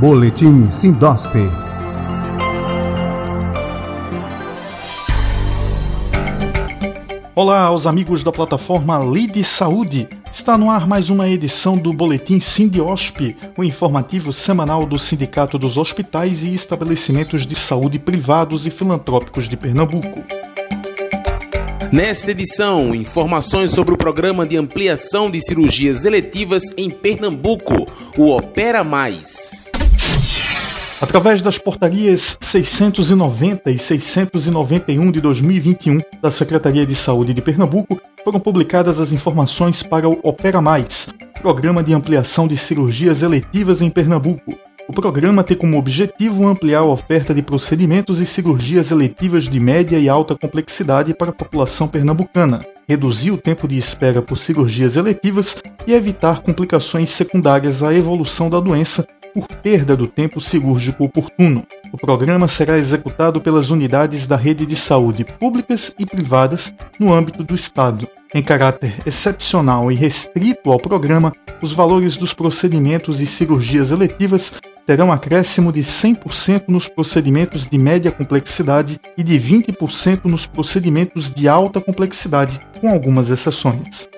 Boletim Sindosp. Olá aos amigos da plataforma Lide Saúde. Está no ar mais uma edição do Boletim Sindiosp, o informativo semanal do Sindicato dos Hospitais e Estabelecimentos de Saúde Privados e Filantrópicos de Pernambuco. Nesta edição, informações sobre o programa de ampliação de cirurgias eletivas em Pernambuco, o Opera Mais. Através das portarias 690 e 691 de 2021 da Secretaria de Saúde de Pernambuco, foram publicadas as informações para o Opera Mais, programa de ampliação de cirurgias eletivas em Pernambuco. O programa tem como objetivo ampliar a oferta de procedimentos e cirurgias eletivas de média e alta complexidade para a população pernambucana, reduzir o tempo de espera por cirurgias eletivas e evitar complicações secundárias à evolução da doença por perda do tempo cirúrgico oportuno. O programa será executado pelas unidades da rede de saúde públicas e privadas no âmbito do Estado. Em caráter excepcional e restrito ao programa, os valores dos procedimentos e cirurgias eletivas terão acréscimo de 100% nos procedimentos de média complexidade e de 20% nos procedimentos de alta complexidade, com algumas exceções.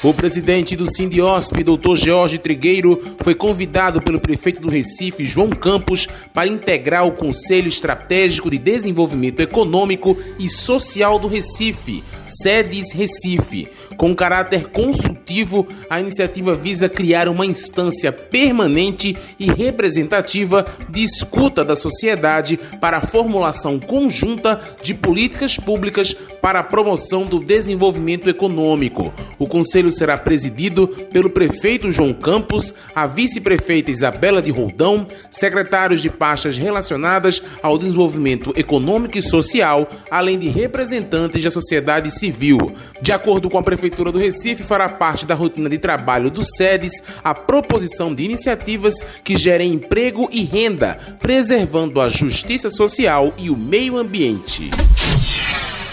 O presidente do Sindiosp, Dr. Jorge Trigueiro, foi convidado pelo prefeito do Recife, João Campos, para integrar o Conselho Estratégico de Desenvolvimento Econômico e Social do Recife, SEDES Recife. Com caráter consultivo, a iniciativa visa criar uma instância permanente e representativa de escuta da sociedade para a formulação conjunta de políticas públicas para a promoção do desenvolvimento econômico. O conselho será presidido pelo prefeito João Campos, a vice-prefeita Isabela de Roldão, secretários de pastas relacionadas ao desenvolvimento econômico e social, além de representantes da sociedade civil. De acordo com a Prefeitura do Recife, fará parte da rotina de trabalho do SEDES a proposição de iniciativas que gerem emprego e renda, preservando a justiça social e o meio ambiente.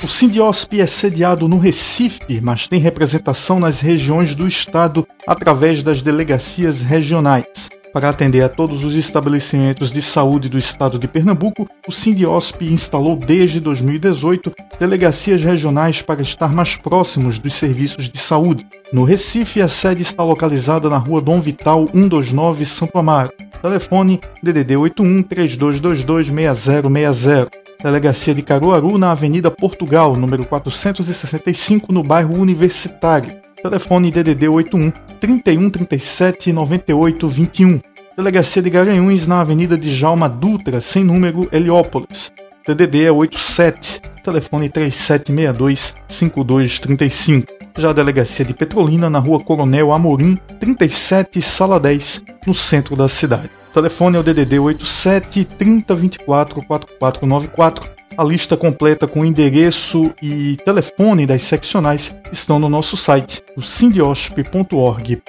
O Sindiosp é sediado no Recife, mas tem representação nas regiões do estado através das delegacias regionais. Para atender a todos os estabelecimentos de saúde do estado de Pernambuco, o Sindiosp instalou desde 2018 delegacias regionais para estar mais próximos dos serviços de saúde. No Recife, a sede está localizada na rua Dom Vital 129 Santo Amaro. Telefone DDD 81 3222 6060. Delegacia de Caruaru, na Avenida Portugal, número 465, no bairro Universitário. Telefone DDD 81 31 37 98 21. Delegacia de Garanhuns, na Avenida de Jalma Dutra, sem número, Heliópolis. DDD é 87, telefone 3762 5235. Já a Delegacia de Petrolina, na Rua Coronel Amorim, 37, Sala 10, no centro da cidade. Telefone é o DDD 87 3024 4494 a lista completa com endereço e telefone das seccionais estão no nosso site, o sindiosp.org.br.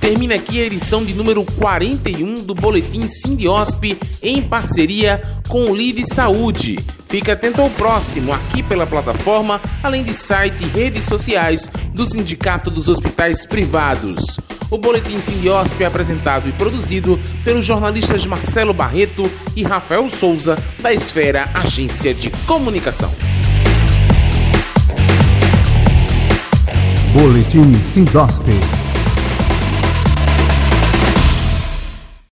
Termina aqui a edição de número 41 do Boletim Sindiosp em parceria com o Lide Saúde. Fique atento ao próximo aqui pela plataforma, além de site e redes sociais do Sindicato dos Hospitais Privados. O Boletim Simbiosp é apresentado e produzido pelos jornalistas Marcelo Barreto e Rafael Souza, da Esfera Agência de Comunicação. Boletim Sindosp.